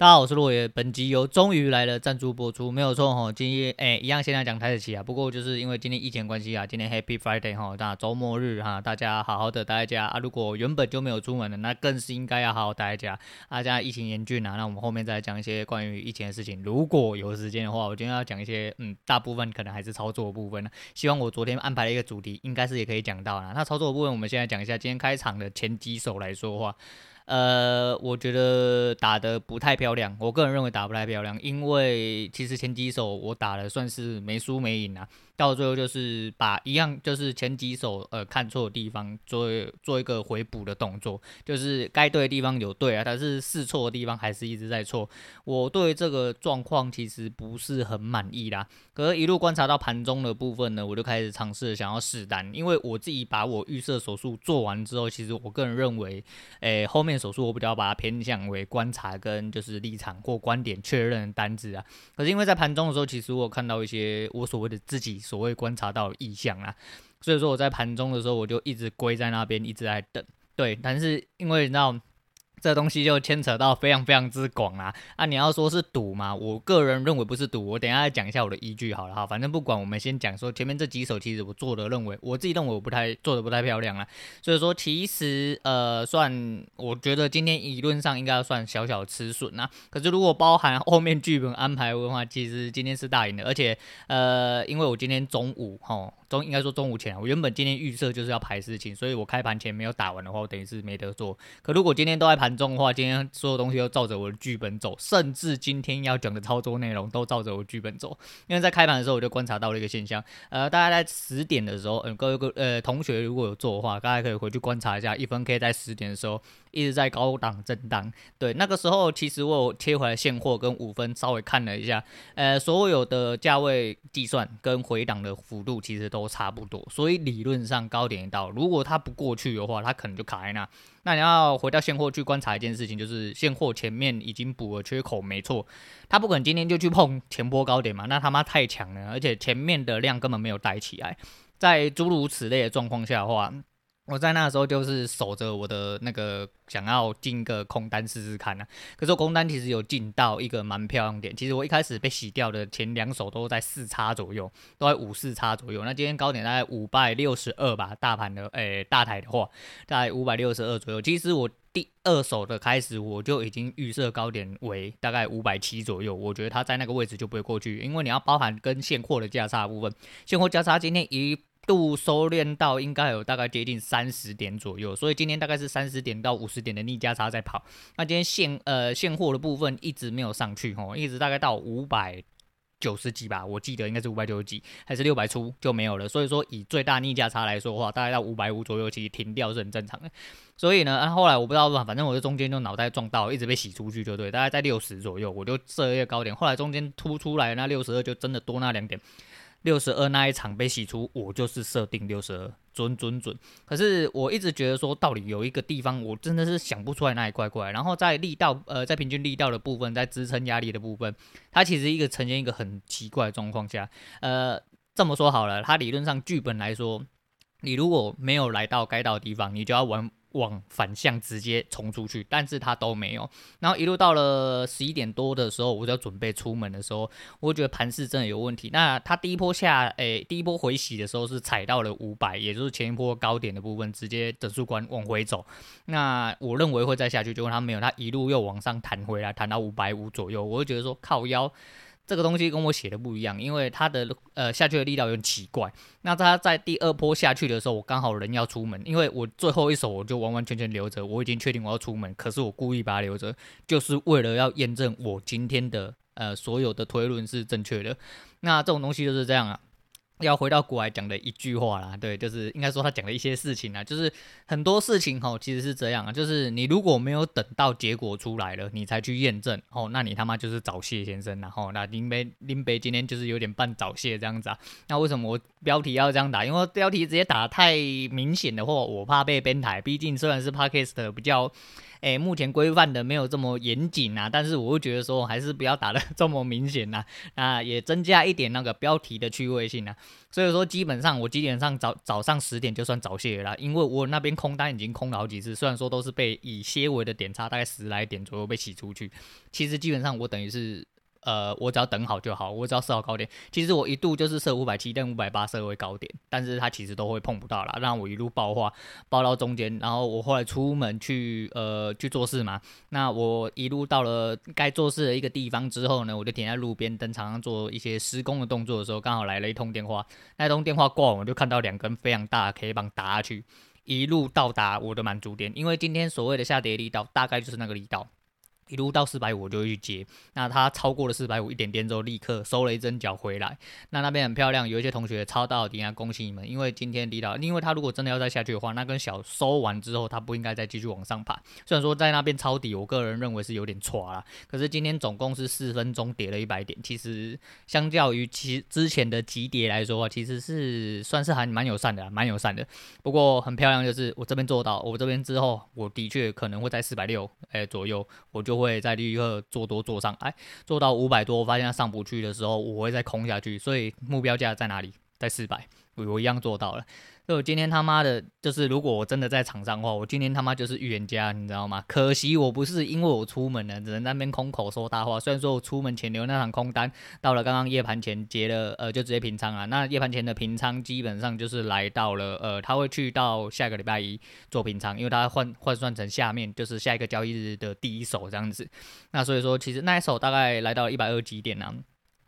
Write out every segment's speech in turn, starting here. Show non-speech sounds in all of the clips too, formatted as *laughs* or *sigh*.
大家好，我是洛爷。本集由终于来了赞助播出，没有错哈。今天哎，一样先来讲台子期啊。不过就是因为今天疫情关系啊，今天 Happy Friday 哈，那周末日哈，大家好好的待在家啊。如果原本就没有出门的，那更是应该要好好待在家。啊，现在疫情严峻啊，那我们后面再讲一些关于疫情的事情。如果有时间的话，我今天要讲一些嗯，大部分可能还是操作的部分呢。希望我昨天安排了一个主题，应该是也可以讲到啦。那操作的部分，我们现在讲一下。今天开场的前几手来说话。呃，我觉得打的不太漂亮，我个人认为打不太漂亮，因为其实前几手我打的算是没输没赢啊。到最后就是把一样，就是前几手呃看错的地方做做一个回补的动作，就是该对的地方有对啊，但是试错的地方还是一直在错。我对这个状况其实不是很满意啦。可是，一路观察到盘中的部分呢，我就开始尝试想要试单，因为我自己把我预设手术做完之后，其实我个人认为，诶、后面手术我比较把它偏向为观察跟就是立场或观点确认单子啊。可是因为在盘中的时候，其实我有看到一些我所谓的自己。所谓观察到的异象啊，所以说我在盘中的时候，我就一直归在那边，一直在等。对，但是因为你知道。这东西就牵扯到非常非常之广啊！啊，你要说是赌嘛，我个人认为不是赌。我等下再讲一下我的依据好了哈。反正不管，我们先讲说前面这几手，其实我做的认为，我自己认为我不太做的不太漂亮啊。所以说，其实呃，算我觉得今天理论上应该要算小小吃损啊。可是如果包含后面剧本安排的话，其实今天是大赢的。而且呃，因为我今天中午哈。中应该说中午前，我原本今天预设就是要排事情，所以我开盘前没有打完的话，我等于是没得做。可如果今天都在盘中的话，今天所有东西都照着我的剧本走，甚至今天要讲的操作内容都照着我剧本走。因为在开盘的时候我就观察到了一个现象，呃，大家在十点的时候，嗯，各位各呃同学如果有做的话，大家可以回去观察一下，一分 K 在十点的时候一直在高档震荡。对，那个时候其实我有切回来现货跟五分稍微看了一下，呃，所有的价位计算跟回档的幅度其实都。都差不多，所以理论上高点一到，如果它不过去的话，它可能就卡在那。那你要回到现货去观察一件事情，就是现货前面已经补了缺口，没错，它不可能今天就去碰前波高点嘛，那他妈太强了，而且前面的量根本没有带起来，在诸如此类的状况下的话。我在那时候就是守着我的那个想要进个空单试试看呢、啊，可是我空单其实有进到一个蛮漂亮点。其实我一开始被洗掉的前两手都在四叉左右，都在五四叉左右。那今天高点大概五百六十二吧，大盘的诶、大台的话，大概五百六十二左右。其实我第二手的开始我就已经预设高点为大概五百七左右，我觉得它在那个位置就不会过去，因为你要包含跟现货的价差部分，现货价差今天一。度收敛到应该有大概接近三十点左右，所以今天大概是三十点到五十点的逆价差在跑。那今天现呃现货的部分一直没有上去吼，一直大概到五百九十几吧，我记得应该是五百九十几，还是六百出就没有了。所以说以最大逆价差来说的话，大概到五百五左右，其实停掉是很正常的。所以呢，啊、后来我不知道吧，反正我在中间就脑袋撞到，一直被洗出去就对，大概在六十左右，我就设一个高点。后来中间突出来那六十二就真的多那两点。六十二那一场被洗出，我就是设定六十二，准准准。可是我一直觉得说，到底有一个地方我真的是想不出来哪里怪怪。然后在力道，呃，在平均力道的部分，在支撑压力的部分，它其实一个呈现一个很奇怪的状况下。呃，这么说好了，它理论上剧本来说，你如果没有来到该到的地方，你就要玩。往反向直接冲出去，但是他都没有。然后一路到了十一点多的时候，我就要准备出门的时候，我觉得盘势真的有问题。那他第一波下，诶、第一波回洗的时候是踩到了五百，也就是前一波高点的部分，直接整数关往回走。那我认为会再下去，结果他没有，他一路又往上弹回来，弹到五百五左右，我就觉得说靠腰。这个东西跟我写的不一样，因为它的呃下去的力道有点奇怪。那它在第二波下去的时候，我刚好人要出门，因为我最后一手我就完完全全留着，我已经确定我要出门，可是我故意把它留着，就是为了要验证我今天的呃所有的推论是正确的。那这种东西就是这样啊。要回到古来讲的一句话啦，对，就是应该说他讲的一些事情啊，就是很多事情吼，其实是这样啊，就是你如果没有等到结果出来了，你才去验证，哦，那你他妈就是早泄先生，然后那林北林北今天就是有点半早泄这样子啊，那为什么我标题要这样打？因为标题直接打太明显的话，我怕被编台，毕竟虽然是 Podcast 比较。诶，目前规范的没有这么严谨啊，但是我会觉得说还是不要打得这么明显呐，啊，也增加一点那个标题的趣味性啊。所以说基本上我基本上早早上十点就算早泄了，因为我那边空单已经空了好几次，虽然说都是被以些微的点差，大概十来点左右被洗出去，其实基本上我等于是。呃，我只要等好就好，我只要设好高点。其实我一度就是设五百七，但五百八设为高点，但是它其实都会碰不到啦，让我一路爆化，爆到中间。然后我后来出门去呃去做事嘛，那我一路到了该做事的一个地方之后呢，我就停在路边等厂商做一些施工的动作的时候，刚好来了一通电话。那通电话挂完，我就看到两根非常大的 K 棒打下去，一路到达我的满足点。因为今天所谓的下跌力道，大概就是那个力道。一路到四百五我就去接，那他超过了四百五一点点之后，立刻收了一针脚回来。那那边很漂亮，有一些同学抄到底下，恭喜你们！因为今天离岛，因为他如果真的要再下去的话，那根小收完之后，他不应该再继续往上爬。虽然说在那边抄底，我个人认为是有点错啦。可是今天总共是四分钟跌了一百点，其实相较于其之前的急跌来说的话，其实是算是还蛮友善的，蛮友善的。不过很漂亮，就是我这边做到，我这边之后，我的确可能会在四百六诶左右，我就。会再立刻做多做上，哎，做到五百多，我发现它上不去的时候，我会再空下去，所以目标价在哪里？在四百，我一样做到了。所以我今天他妈的，就是如果我真的在场上的话，我今天他妈就是预言家，你知道吗？可惜我不是，因为我出门了，只能在那边空口说大话。虽然说我出门前留那场空单，到了刚刚夜盘前结了，呃，就直接平仓啊。那夜盘前的平仓基本上就是来到了，呃，他会去到下个礼拜一做平仓，因为他换换算成下面就是下一个交易日的第一手这样子。那所以说，其实那一手大概来到一百二几点呢、啊？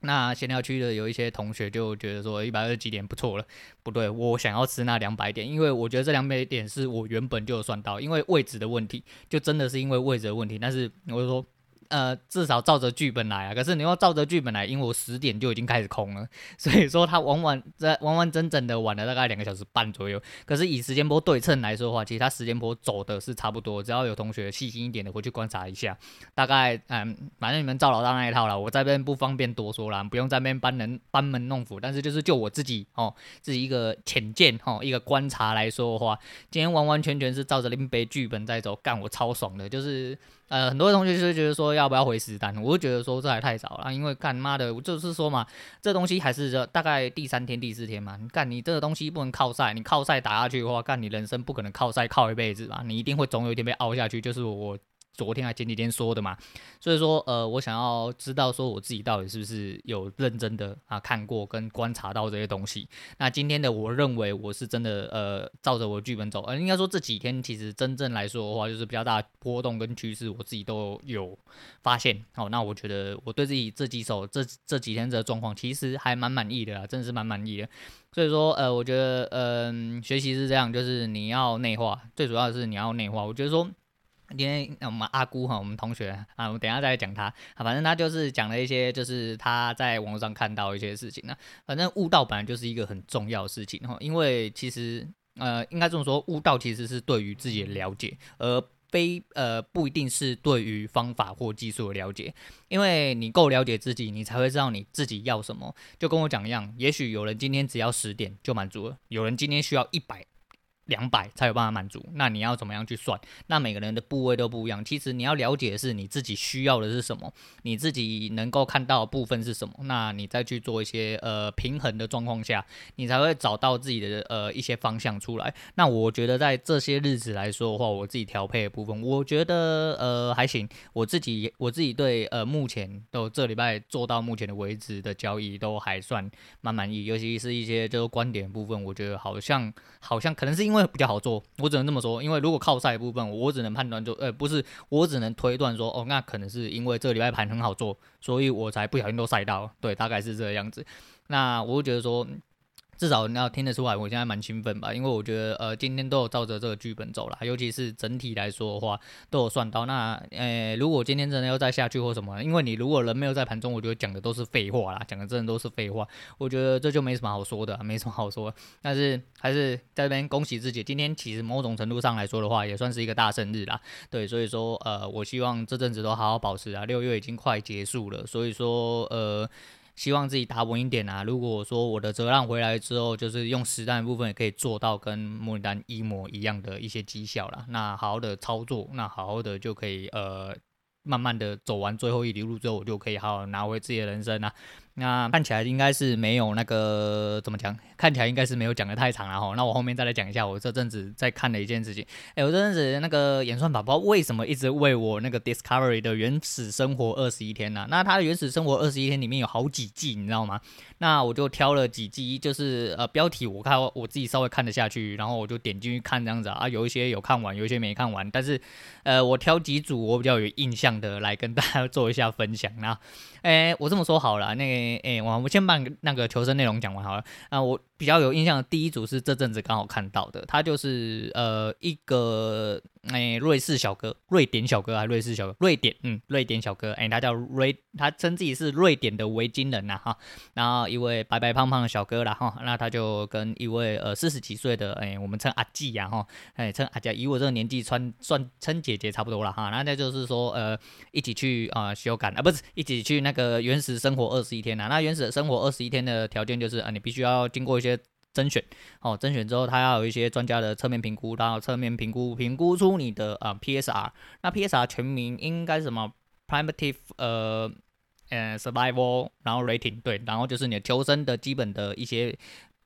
那闲聊区的有一些同学就觉得说一百二十几点不错了，不对，我想要吃那两百点，因为我觉得这两百点是我原本就有算到，因为位置的问题，就真的是因为位置的问题，但是我就说。呃，至少照着剧本来啊。可是你要照着剧本来，因为我十点就已经开始空了，*laughs* 所以说他完完在完完整整的晚了大概两个小时半左右。可是以时间波对称来说的话，其实他时间波走的是差不多。只要有同学细心一点的回去观察一下，大概嗯，反正你们照老大那一套了，我这边不方便多说了，不用在那边班人班门弄斧。但是就是就我自己哦，自己一个浅见哦，一个观察来说的话，今天完完全全是照着林北剧本在走，干我超爽的，就是。呃，很多同学就是觉得说要不要回实单，我就觉得说这还太早了，因为干妈的，我就是说嘛，这东西还是这大概第三天、第四天嘛，你干你这个东西不能靠赛，你靠赛打下去的话，干你人生不可能靠赛靠一辈子吧，你一定会总有一天被凹下去，就是我。昨天还前几天说的嘛，所以说呃，我想要知道说我自己到底是不是有认真的啊看过跟观察到这些东西。那今天的我认为我是真的呃照着我的剧本走，呃应该说这几天其实真正来说的话，就是比较大波动跟趋势，我自己都有发现。好，那我觉得我对自己这几手这这几天的状况其实还蛮满意的啦，真的是蛮满意的。所以说呃，我觉得嗯、学习是这样，就是你要内化，最主要的是你要内化。我觉得说。今天我们阿姑哈，我们同学啊，我们等下再讲他。啊，反正他就是讲了一些，就是他在网络上看到一些事情呢。反正悟道本来就是一个很重要的事情哈，因为其实呃，应该这么说，悟道其实是对于自己的了解，而非呃不一定是对于方法或技术的了解。因为你够了解自己，你才会知道你自己要什么。就跟我讲一样，也许有人今天只要十点就满足了，有人今天需要一百。两百才有办法满足，那你要怎么样去算？那每个人的部位都不一样。其实你要了解的是你自己需要的是什么，你自己能够看到的部分是什么，那你再去做一些呃平衡的状况下，你才会找到自己的呃一些方向出来。那我觉得在这些日子来说的话，我自己调配的部分，我觉得呃还行。我自己我自己对呃目前都这礼拜做到目前的为止的交易都还算蛮满意，尤其是一些就是观点部分，我觉得好像好像可能是因。因为比较好做，我只能这么说。因为如果靠赛的部分，我只能判断就，呃，不是，我只能推断说，哦，那可能是因为这个礼拜盘很好做，所以我才不小心都赛到。对，大概是这个样子。那我就觉得说。至少你要听得出来，我现在蛮兴奋吧，因为我觉得呃今天都有照着这个剧本走了，尤其是整体来说的话都有算到。那呃如果今天真的要再下去或什么，因为你如果人没有在盘中，我觉得讲的都是废话啦，讲的真的都是废话。我觉得这就没什么好说的，没什么好说。但是还是在这边恭喜自己，今天其实某种程度上来说的话，也算是一个大生日啦。对，所以说呃我希望这阵子都好好保持啊，六月已经快结束了，所以说呃。希望自己打稳一点啊！如果说我的折让回来之后，就是用实战部分也可以做到跟模拟单一模一样的一些绩效啦。那好好的操作，那好好的就可以呃，慢慢的走完最后一里路之后，我就可以好好拿回自己的人生啊。那看起来应该是没有那个怎么讲？看起来应该是没有讲的太长了哈。那我后面再来讲一下我这阵子在看的一件事情。哎，我这阵子那个演算法不知道为什么一直喂我那个 Discovery 的原始生活二十一天呢？那它的原始生活二十一天里面有好几季，你知道吗？那我就挑了几季，就是呃标题我看我自己稍微看得下去，然后我就点进去看这样子啊。有一些有看完，有一些没看完，但是呃我挑几组我比较有印象的来跟大家做一下分享。那哎，我这么说好了，那哎哎，我我先把那个求生内容讲完好了。啊，我比较有印象的第一组是这阵子刚好看到的，他就是呃一个。哎，瑞士小哥，瑞典小哥还是瑞士小哥？瑞典，嗯，瑞典小哥，哎，他叫瑞，他称自己是瑞典的维京人呐，哈，然后一位白白胖胖的小哥啦，哈，那他就跟一位呃四十几岁的，哎，我们称阿季呀，哈，哎，称阿姐，以我这个年纪，穿算称姐姐差不多了哈，那那就是说，呃，一起去啊修改啊，不是一起去那个原始生活二十一天呐，那原始生活二十一天的条件就是啊，你必须要经过一些。甄选，哦，甄选之后，他要有一些专家的侧面评估，然后侧面评估，评估出你的啊、PSR。那 PSR 全名应该是什么？Primitive 呃呃 Survival，然后 Rating 对，然后就是你的求生的基本的一些。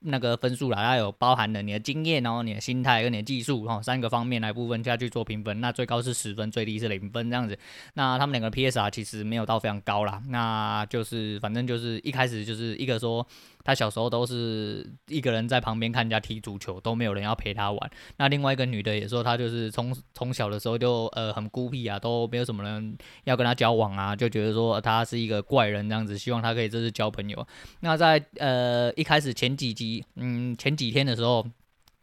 那个分数啦，它有包含了你的经验，然后你的心态跟你的技术，哈，三个方面来部分下去做评分。那最高是十分，最低是零分这样子。那他们两个 PSR 其实没有到非常高啦，那就是反正就是一开始就是一个说他小时候都是一个人在旁边看人家踢足球，都没有人要陪他玩。那另外一个女的也说她就是从从小的时候就呃很孤僻啊，都没有什么人要跟她交往啊，就觉得说她是一个怪人这样子，希望她可以这次交朋友。那在呃一开始前几集。嗯，前几天的时候，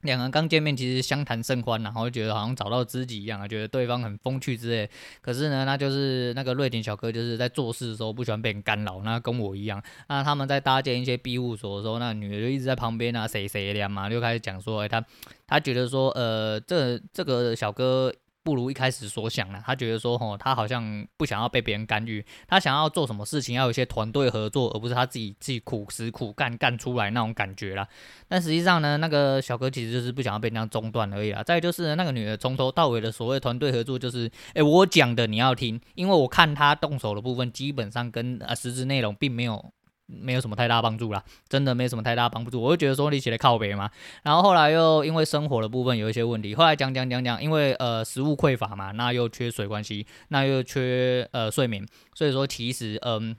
两个人刚见面，其实相谈甚欢，然后觉得好像找到知己一样啊，觉得对方很风趣之类。可是呢，那就是那个瑞典小哥，就是在做事的时候不喜欢被人干扰，那跟我一样。那他们在搭建一些庇护所的时候，那女的就一直在旁边啊，谁谁的嘛，就开始讲说，哎，他他觉得说，呃，这这个小哥。不如一开始所想了，他觉得说，吼，他好像不想要被别人干预，他想要做什么事情要有一些团队合作，而不是他自己自己苦实苦干干出来那种感觉啦。但实际上呢，那个小哥其实就是不想要被那样中断而已啦。再就是那个女的从头到尾的所谓团队合作，就是，哎，我讲的你要听，因为我看他动手的部分基本上跟呃实质内容并没有。没有什么太大帮助啦，真的没什么太大帮助。我就觉得说你起来靠北嘛，然后后来又因为生活的部分有一些问题，后来讲讲讲讲，因为呃食物匮乏嘛，那又缺水关系，那又缺呃睡眠，所以说其实嗯、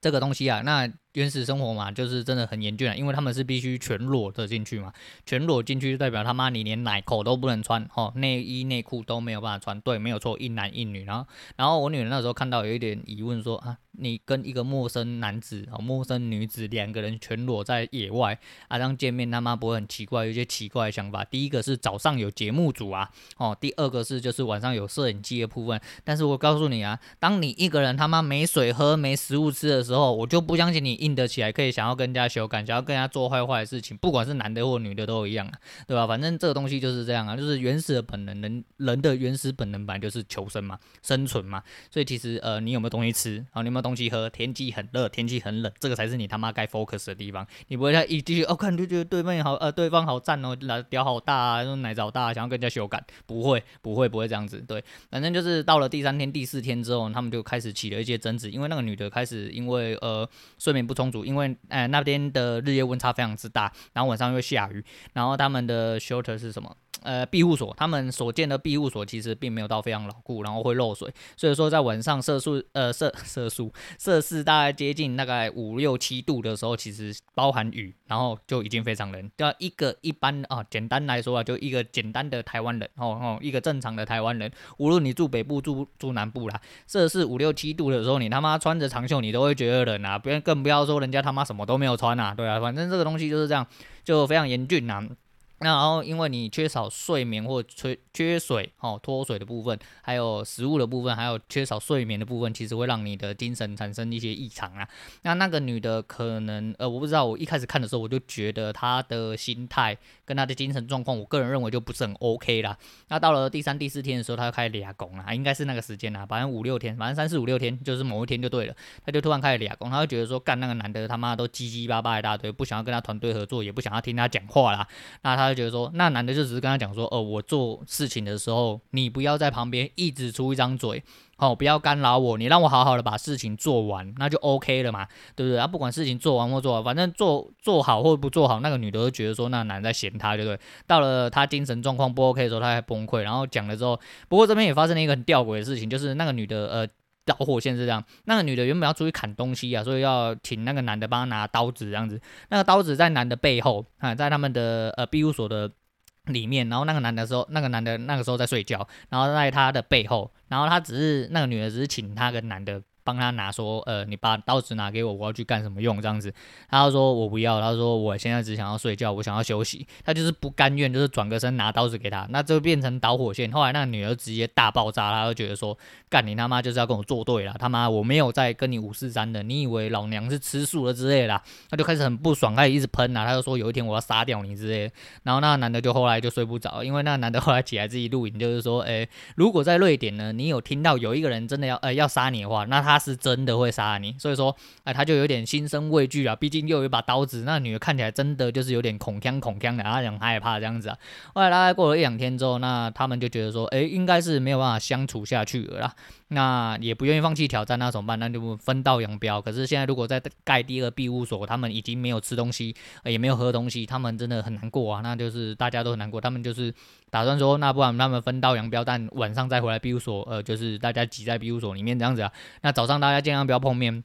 这个东西啊，那。原始生活嘛，就是真的很严峻啊，因为他们是必须全裸的进去嘛，全裸进去就代表他妈你连奶口都不能穿，哦，内衣内裤都没有办法穿，对，没有错，一男一女。然后，然后我女儿那时候看到有一点疑问说啊，你跟一个陌生男子哦，陌生女子两个人全裸在野外啊，这样见面他妈不会很奇怪？有些奇怪的想法。第一个是早上有节目组啊，哦，第二个是就是晚上有摄影机的部分。但是我告诉你啊，当你一个人他妈没水喝、没食物吃的时候，我就不相信你硬得起来，可以想要跟人家修改，想要跟人家做坏坏的事情，不管是男的或女的都一样啊，对吧？反正这个东西就是这样啊，就是原始的本能，人人的原始本能本来就是求生嘛，生存嘛。所以其实呃，你有没有东西吃，*laughs* 啊你有没有东西喝，天气很热，天气很冷，这个才是你他妈该 focus 的地方。你不会在一继续哦，看就觉得对面好呃，对方好赞哦，来屌好大啊，说奶子大啊，想要跟人家修改，不会不会不会这样子。对，反正就是到了第三天、第四天之后，他们就开始起了一些争执，因为那个女的开始因为呃睡眠不充足。因为呃那边的日夜温差非常之大，然后晚上又下雨，然后他们的 shelter 是什么？呃，庇护所，他们所建的庇护所其实并没有到非常牢固，然后会漏水，所以说在晚上摄氏呃摄摄氏摄氏大概接近大概五六七度的时候，其实包含雨，然后就已经非常冷。要一个一般啊，简单来说啊，就一个简单的台湾人哦哦，一个正常的台湾人，无论你住北部住住南部啦，摄氏五六七度的时候，你他妈穿着长袖，你都会觉得冷啊，不要更不要说人家他妈什么都没有穿啊，对啊，反正这个东西就是这样，就非常严峻呐、啊。那然后，因为你缺少睡眠或缺缺水哦，脱水的部分，还有食物的部分，还有缺少睡眠的部分，其实会让你的精神产生一些异常啊。那那个女的可能呃，我不知道，我一开始看的时候，我就觉得她的心态跟她的精神状况，我个人认为就不是很 OK 啦。那到了第三、第四天的时候，她就开始俩拱了，应该是那个时间啦，反正五六天，反正三四五六天，就是某一天就对了，她就突然开始俩拱，她就觉得说，干那个男的他妈都叽叽巴巴一大堆，不想要跟他团队合作，也不想要听他讲话啦。那她。他觉得说，那男的就只是跟他讲说，哦，我做事情的时候，你不要在旁边一直出一张嘴。哦，不要干扰我，你让我好好的把事情做完，那就 OK 了嘛，对不对？啊，不管事情做完或做完，反正做做好或不做好，那个女的都觉得说那男的在嫌她，对不对？到了她精神状况不 OK 的时候，她还崩溃，然后讲了之后，不过这边也发生了一个很吊诡的事情，就是那个女的呃导火线是这样，那个女的原本要出去砍东西啊，所以要请那个男的帮她拿刀子这样子，那个刀子在男的背后啊，在他们的呃庇护所的。里面，然后那个男的时候，那个男的那个时候在睡觉，然后在他的背后，然后他只是那个女的只是请他跟男的。帮他拿说，呃，你把刀子拿给我，我要去干什么用？这样子，他就说我不要，他说我现在只想要睡觉，我想要休息。他就是不甘愿，就是转个身拿刀子给他，那就变成导火线。后来那女儿直接大爆炸，他就觉得说，干你他妈就是要跟我作对了，他妈我没有在跟你五四三的，你以为老娘是吃素了之类的，他就开始很不爽，开始一直喷啊，他就说有一天我要杀掉你之类的。然后那个男的就后来就睡不着，因为那个男的后来起来自己录影，就是说，诶，如果在瑞典呢，你有听到有一个人真的要呃要杀你的话，那他是真的会。杀你，所以说，哎，他就有点心生畏惧啊。毕竟又有一把刀子，那女的看起来真的就是有点恐腔恐腔的，他很害怕这样子啊。后来大概过了一两天之后，那他们就觉得说，哎，应该是没有办法相处下去了啦。那也不愿意放弃挑战，那怎么办？那就分道扬镳。可是现在如果在盖第二庇护所，他们已经没有吃东西，也没有喝东西，他们真的很难过啊。那就是大家都很难过，他们就是打算说，那不然他们分道扬镳，但晚上再回来庇护所，呃，就是大家挤在庇护所里面这样子啊。那早上大家尽量不要碰面，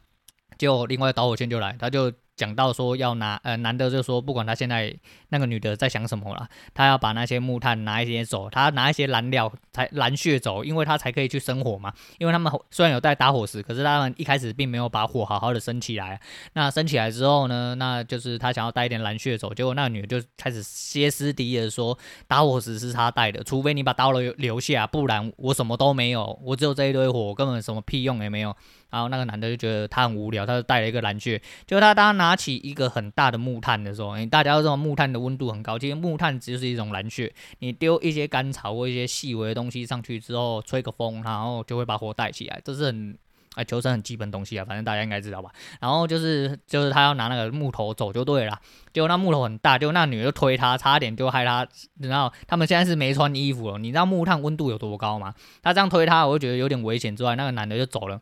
就另外导火线就来，他就。讲到说要拿，呃，男的就说不管他现在那个女的在想什么了，他要把那些木炭拿一些走，他拿一些燃料才燃血走，因为他才可以去生火嘛。因为他们虽然有带打火石，可是他们一开始并没有把火好好的生起来。那生起来之后呢，那就是他想要带一点燃血走，结果那个女的就开始歇斯底里的说，打火石是他带的，除非你把刀留留下，不然我什么都没有，我只有这一堆火，根本什么屁用也没有。然后那个男的就觉得他很无聊，他就带了一个燃穴。就他当他拿起一个很大的木炭的时候，大家都知道木炭的温度很高，其实木炭只是一种蓝血。你丢一些干草或一些细微的东西上去之后，吹个风，然后就会把火带起来。这是很哎求生很基本东西啊，反正大家应该知道吧。然后就是就是他要拿那个木头走就对了。结果那木头很大，结果那女的就推他，差点就害他。然后他们现在是没穿衣服了，你知道木炭温度有多高吗？他这样推他，我就觉得有点危险。之外，那个男的就走了。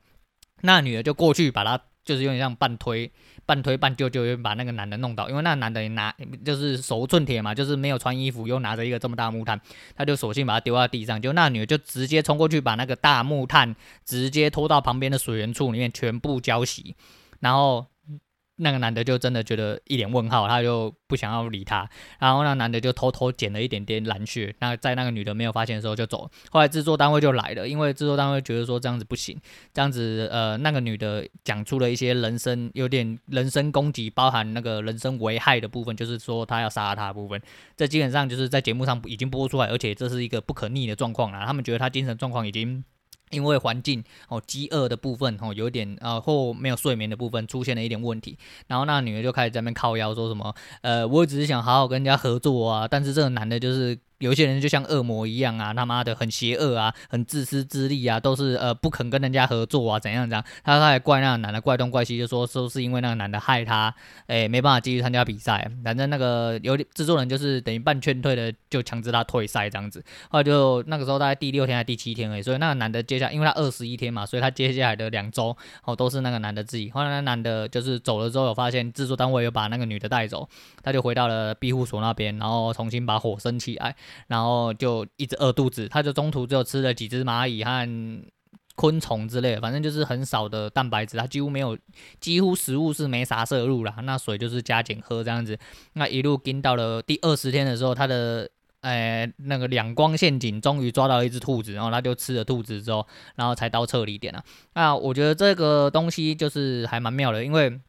那女的就过去把他，就是有点像半推、半推半就，就把那个男的弄倒。因为那男的拿就是手无寸铁嘛，就是没有穿衣服，又拿着一个这么大木炭，他就索性把他丢在地上。就那女的就直接冲过去，把那个大木炭直接拖到旁边的水源处里面，全部浇洗，然后。那个男的就真的觉得一脸问号，他就不想要理他，然后那男的就偷偷捡了一点点蓝血，那在那个女的没有发现的时候就走。后来制作单位就来了，因为制作单位觉得说这样子不行，这样子呃那个女的讲出了一些人身有点人身攻击，包含那个人身危害的部分，就是说他要杀他的部分，这基本上就是在节目上已经播出来，而且这是一个不可逆的状况了。他们觉得他精神状况已经。因为环境哦，饥饿的部分哦，有点啊或没有睡眠的部分出现了一点问题，然后那女的就开始在那边靠腰说什么，呃，我只是想好好跟人家合作啊，但是这个男的就是。有些人就像恶魔一样啊，他妈的很邪恶啊，很自私自利啊，都是呃不肯跟人家合作啊，怎样怎样，他他还怪那个男的怪东怪西，就说说是因为那个男的害他，哎没办法继续参加比赛，反正那个有制作人就是等于半劝退的，就强制他退赛这样子，后来就那个时候大概第六天还是第七天而已，所以那个男的接下来因为他二十一天嘛，所以他接下来的两周哦都是那个男的自己，后来那男的就是走了之后有发现制作单位有把那个女的带走，他就回到了庇护所那边，然后重新把火生起来，然后就。一直饿肚子，他就中途只有吃了几只蚂蚁和昆虫之类的，反正就是很少的蛋白质，他几乎没有，几乎食物是没啥摄入啦。那水就是加减喝这样子。那一路跟到了第二十天的时候，他的呃那个两光陷阱终于抓到一只兔子，然后他就吃了兔子之后，然后才到撤离点了。那我觉得这个东西就是还蛮妙的，因为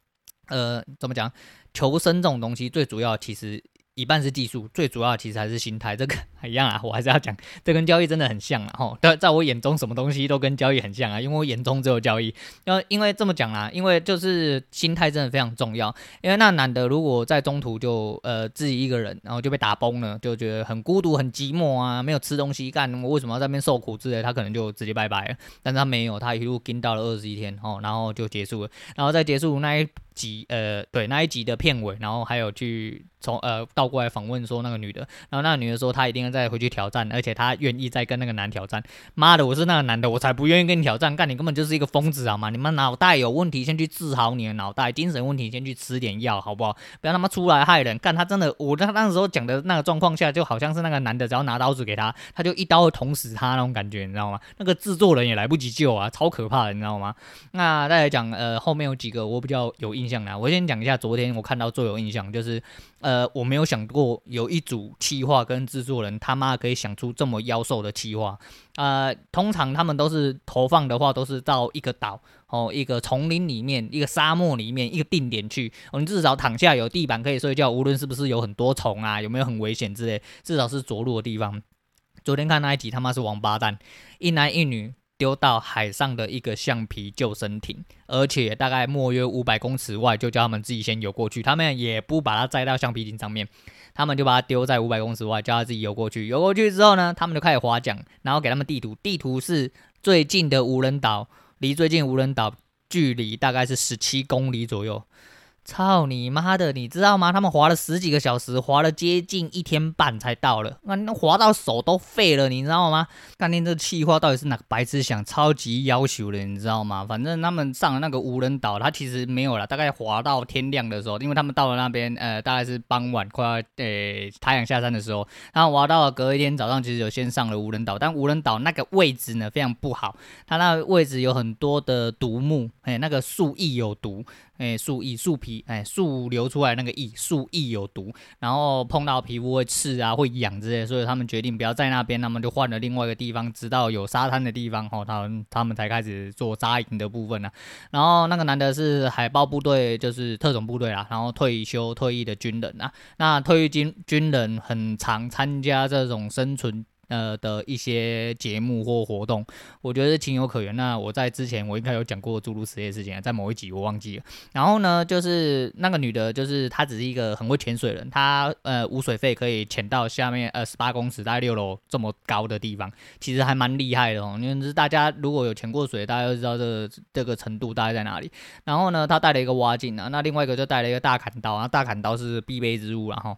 呃怎么讲，求生这种东西最主要其实。一半是技术，最主要的其实还是心态。这个 *laughs* 一样啊，我还是要讲，这跟交易真的很像啊。吼，在在我眼中，什么东西都跟交易很像啊，因为我眼中只有交易。因为因为这么讲啊，因为就是心态真的非常重要。因为那男的如果在中途就呃自己一个人，然后就被打崩了，就觉得很孤独、很寂寞啊，没有吃东西干，我为什么要在那边受苦之类，他可能就直接拜拜了。但是他没有，他一路跟到了二十一天，吼，然后就结束了。然后在结束那一集，呃，对那一集的片尾，然后还有去从呃倒过来访问说那个女的，然后那个女的说她一定要再回去挑战，而且她愿意再跟那个男挑战。妈的，我是那个男的，我才不愿意跟你挑战，干你根本就是一个疯子好吗？你们脑袋有问题，先去治好你的脑袋，精神问题先去吃点药好不好？不要他妈出来害人。干他真的，我他那时候讲的那个状况下，就好像是那个男的只要拿刀子给他，他就一刀捅死他那种感觉，你知道吗？那个制作人也来不及救啊，超可怕的，你知道吗？那再来讲，呃，后面有几个我比较有印印象啦，我先讲一下昨天我看到最有印象，就是，呃，我没有想过有一组企划跟制作人他妈可以想出这么妖兽的企划，呃，通常他们都是投放的话，都是到一个岛哦，一个丛林里面，一个沙漠里面，一个定点去，哦，你至少躺下有地板可以睡觉，无论是不是有很多虫啊，有没有很危险之类，至少是着陆的地方。昨天看那一集，他妈是王八蛋，一男一女。丢到海上的一个橡皮救生艇，而且大概莫约五百公尺外，就叫他们自己先游过去。他们也不把它载到橡皮艇上面，他们就把它丢在五百公尺外，叫他自己游过去。游过去之后呢，他们就开始划桨，然后给他们地图，地图是最近的无人岛，离最近无人岛距离大概是十七公里左右。操你妈的！你知道吗？他们划了十几个小时，划了接近一天半才到了。那那划到手都废了，你知道吗？当天这企划到底是哪个白痴想？超级要求的，你知道吗？反正他们上了那个无人岛，他其实没有了。大概划到天亮的时候，因为他们到了那边，呃，大概是傍晚快要呃太阳下山的时候，然后划到了隔一天早上，其实有先上了无人岛，但无人岛那个位置呢非常不好，它那个位置有很多的毒木，哎，那个树液有毒。哎，树液、树皮，哎，树流出来那个液，树液有毒，然后碰到皮肤会刺啊，会痒之类，所以他们决定不要在那边，他们就换了另外一个地方，直到有沙滩的地方，吼，他们他们才开始做扎营的部分呢。然后那个男的是海豹部队，就是特种部队啦，然后退休退役的军人啊，那退役军军人很常参加这种生存。呃的一些节目或活动，我觉得是情有可原。那我在之前我应该有讲过诸如此类事情，在某一集我忘记了。然后呢，就是那个女的，就是她只是一个很会潜水人，她呃无水费可以潜到下面呃十八公尺，大概六楼这么高的地方，其实还蛮厉害的哦。因为是大家如果有潜过水，大家都知道这这个程度大概在哪里。然后呢，她带了一个蛙镜啊，那另外一个就带了一个大砍刀啊，大砍刀是必备之物，然后。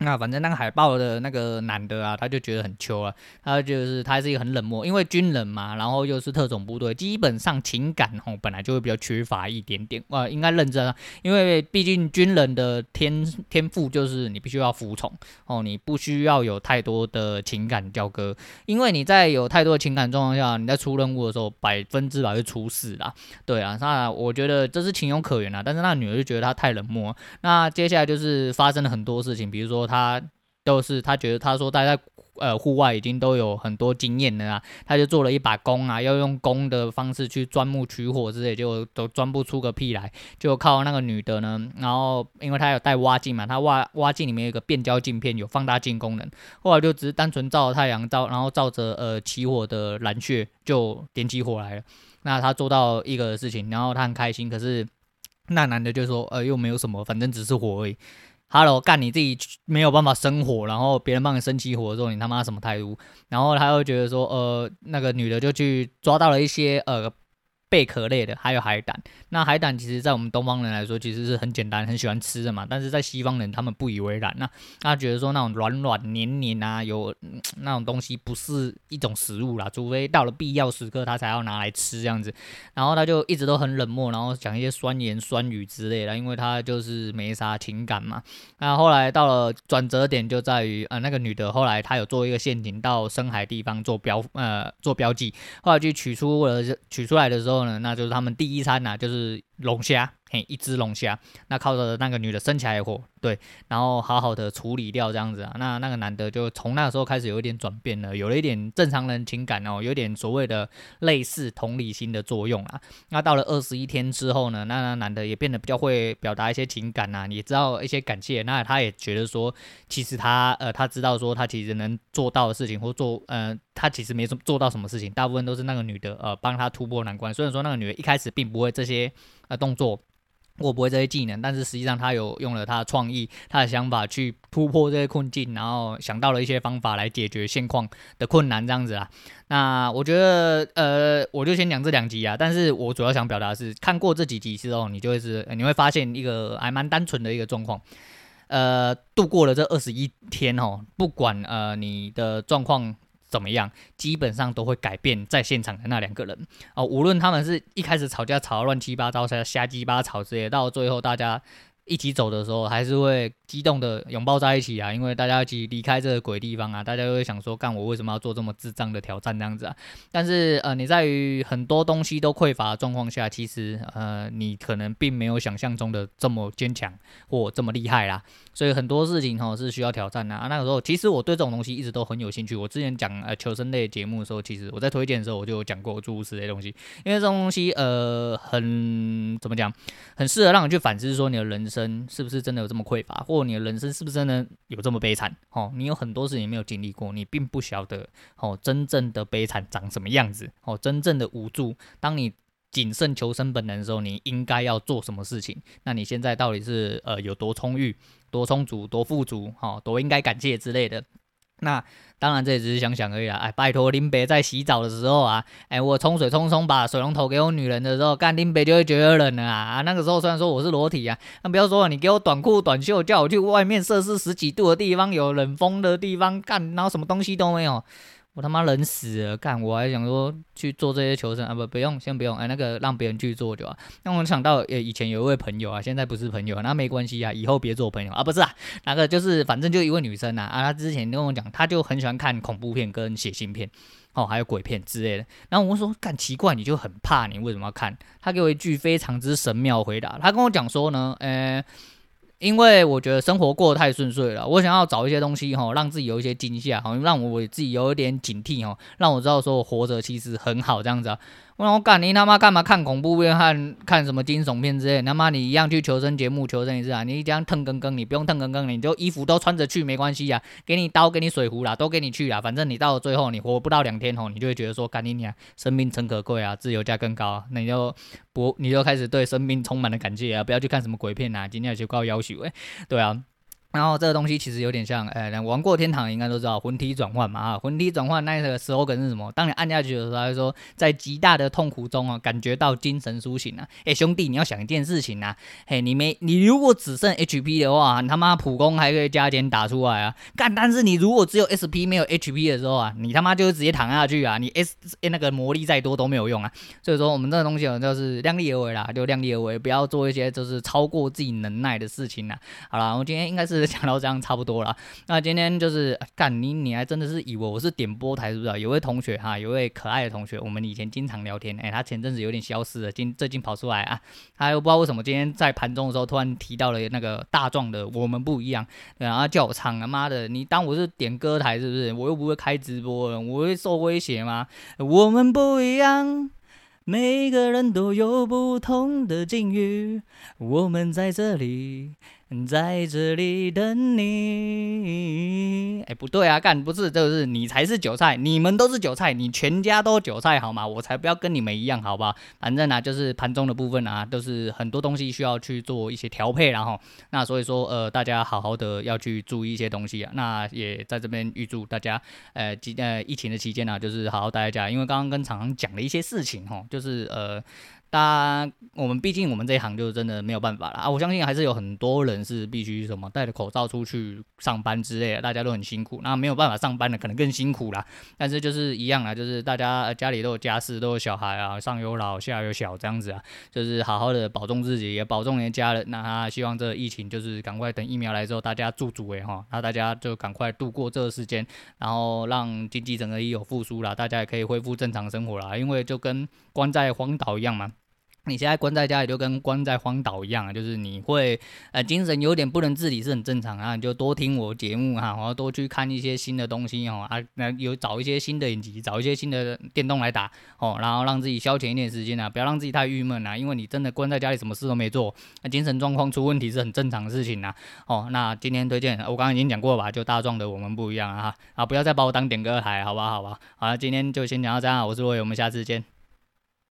那反正那个海报的那个男的啊，他就觉得很糗啊，他就是他是一个很冷漠，因为军人嘛，然后又是特种部队，基本上情感吼本来就会比较缺乏一点点啊，应该认真啊，因为毕竟军人的天天赋就是你必须要服从哦，你不需要有太多的情感交割，因为你在有太多的情感状况下，你在出任务的时候百分之百会出事啦，对啊，那我觉得这是情有可原啊，但是那女的就觉得他太冷漠，那接下来就是发生了很多事情，比如说。他都是他觉得他说他在呃户外已经都有很多经验了啊，他就做了一把弓啊，要用弓的方式去钻木取火之类，就都钻不出个屁来，就靠那个女的呢。然后因为他有带挖镜嘛，他挖挖镜里面有个变焦镜片，有放大镜功能。后来就只是单纯照太阳照，然后照着呃起火的蓝穴就点起火来了。那他做到一个事情，然后他很开心。可是那男的就说呃又没有什么，反正只是火而已。Hello，，干你自己没有办法生火，然后别人帮你生起火的时候，你他妈什么态度？然后他又觉得说，呃，那个女的就去抓到了一些呃。贝壳类的，还有海胆。那海胆其实，在我们东方人来说，其实是很简单、很喜欢吃的嘛。但是在西方人，他们不以为然。那他觉得说，那种软软黏黏啊，有、那种东西不是一种食物啦，除非到了必要时刻，他才要拿来吃这样子。然后他就一直都很冷漠，然后讲一些酸言酸语之类的，因为他就是没啥情感嘛。那后来到了转折点，就在于呃，那个女的后来她有做一个陷阱到深海地方做标呃做标记，后来就取出了取出来的时候。那就是他们第一餐呐、啊，就是龙虾。嘿，一只龙虾，那靠着那个女的生起来火，对，然后好好的处理掉这样子啊，那那个男的就从那个时候开始有一点转变了，有了一点正常人情感哦，有点所谓的类似同理心的作用啊。那到了二十一天之后呢，那那男的也变得比较会表达一些情感呐，也知道一些感谢，那他也觉得说，其实他呃他知道说他其实能做到的事情或做呃他其实没做做到什么事情，大部分都是那个女的呃帮他突破难关。虽然说那个女的一开始并不会这些呃动作。我不会这些技能，但是实际上他有用了他的创意、他的想法去突破这些困境，然后想到了一些方法来解决现况的困难，这样子啊。那我觉得，呃，我就先讲这两集啊。但是我主要想表达的是，看过这几集之后，你就会是你会发现一个还蛮单纯的一个状况。呃，度过了这二十一天哦，不管呃你的状况。怎么样，基本上都会改变在现场的那两个人哦，无论他们是一开始吵架吵乱七八糟，瞎瞎鸡巴吵之类，到最后大家一起走的时候，还是会。激动的拥抱在一起啊，因为大家一起离开这个鬼地方啊，大家都会想说，干我为什么要做这么智障的挑战这样子啊？但是呃，你在于很多东西都匮乏的状况下，其实呃，你可能并没有想象中的这么坚强或这么厉害啦。所以很多事情哈是需要挑战的啊。那个时候，其实我对这种东西一直都很有兴趣。我之前讲呃求生类节目的时候，其实我在推荐的时候我就有讲过诸如此类东西，因为这种东西呃很怎么讲，很适合让你去反思说你的人生是不是真的有这么匮乏，或你的人生是不是真的有这么悲惨？哦，你有很多事情没有经历过，你并不晓得哦，真正的悲惨长什么样子？哦，真正的无助，当你谨慎求生本能的时候，你应该要做什么事情？那你现在到底是呃有多充裕、多充足、多富足？哦，多应该感谢之类的？那当然，这也只是想想而已啦。哎，拜托林北在洗澡的时候啊，哎，我冲水冲冲把水龙头给我女人的时候，干林北就会觉得冷了啊。啊，那个时候虽然说我是裸体啊，那不要说你给我短裤短袖，叫我去外面摄氏十几度的地方，有冷风的地方干，然后什么东西都没有。我他妈冷死了，干！我还想说去做这些求生啊，不，不用，先不用，哎，那个让别人去做就好。那我想到，诶，以前有一位朋友啊，现在不是朋友，那没关系啊，以后别做朋友啊，不是啊，那个就是反正就一位女生呐，啊，她之前跟我讲，她就很喜欢看恐怖片跟血腥片，哦，还有鬼片之类的。然后我说，干，奇怪，你就很怕，你为什么要看？她给我一句非常之神妙回答，她跟我讲说呢，呃。因为我觉得生活过得太顺遂了，我想要找一些东西哈，让自己有一些惊吓，好，让我自己有一点警惕哦，让我知道说我活着其实很好这样子啊。我说干你他妈干嘛看恐怖片和看什么惊悚片之类？他妈你一样去求生节目求生一次啊！你这样腾更更，你不用腾更更，你就衣服都穿着去没关系呀，给你刀给你水壶啦，都给你去啦，反正你到了最后你活不到两天吼，你就会觉得说干你娘，生命诚可贵啊，自由价更高啊，那你就不你就开始对生命充满了感谢啊！不要去看什么鬼片啊，今天就高要求诶，对啊。然后这个东西其实有点像，哎，玩过天堂应该都知道魂体转换嘛啊，魂体转换那个时候梗是什么？当你按下去的时候，他就说在极大的痛苦中啊，感觉到精神苏醒啊。哎，兄弟，你要想一件事情啊，嘿，你没你如果只剩 HP 的话，你他妈普攻还可以加减打出来啊，干！但是你如果只有 SP 没有 HP 的时候啊，你他妈就直接躺下去啊，你 S 那个魔力再多都没有用啊。所以说我们这个东西就是量力而为啦，就量力而为，不要做一些就是超过自己能耐的事情啦。好啦，我今天应该是。讲到这样差不多了，那今天就是干你，你还真的是以为我是点播台是不是？有位同学哈，有位可爱的同学，我们以前经常聊天，哎，他前阵子有点消失了，今最近跑出来啊，他又不知道为什么今天在盘中的时候突然提到了那个大壮的我们不一样，然后叫我唱，他妈的，你当我是点歌台是不是？我又不会开直播，我会受威胁吗？我们不一样，每个人都有不同的境遇，我们在这里。在这里等你。哎，不对啊，干不是，就是你才是韭菜，你们都是韭菜，你全家都韭菜好吗？我才不要跟你们一样，好吧？反正呢、啊，就是盘中的部分啊，都是很多东西需要去做一些调配，然后那所以说呃，大家好好的要去注意一些东西啊。那也在这边预祝大家呃，今呃疫情的期间呢、啊，就是好好待在家，因为刚刚跟厂商讲了一些事情哈，就是呃。大家，我们毕竟我们这一行就真的没有办法了啊！我相信还是有很多人是必须什么戴着口罩出去上班之类的，大家都很辛苦。那没有办法上班的可能更辛苦啦。但是就是一样啦，就是大家家里都有家事，都有小孩啊，上有老下有小这样子啊，就是好好的保重自己，也保重你的家人。那他希望这疫情就是赶快等疫苗来之后，大家驻足哎哈，那大家就赶快度过这个时间，然后让经济整个也有复苏了，大家也可以恢复正常生活了。因为就跟关在荒岛一样嘛。你现在关在家里就跟关在荒岛一样啊，就是你会呃精神有点不能自理是很正常啊，你就多听我节目哈，然后多去看一些新的东西哦啊，那有找一些新的影集，找一些新的电动来打哦，然后让自己消遣一点时间啊，不要让自己太郁闷啊，因为你真的关在家里什么事都没做，那精神状况出问题是很正常的事情呐哦。那今天推荐我刚刚已经讲过了吧，就大壮的我们不一样啊啊，不要再把我当点歌台，好吧好吧，好了，今天就先讲到这样，我是罗伟，我们下次见。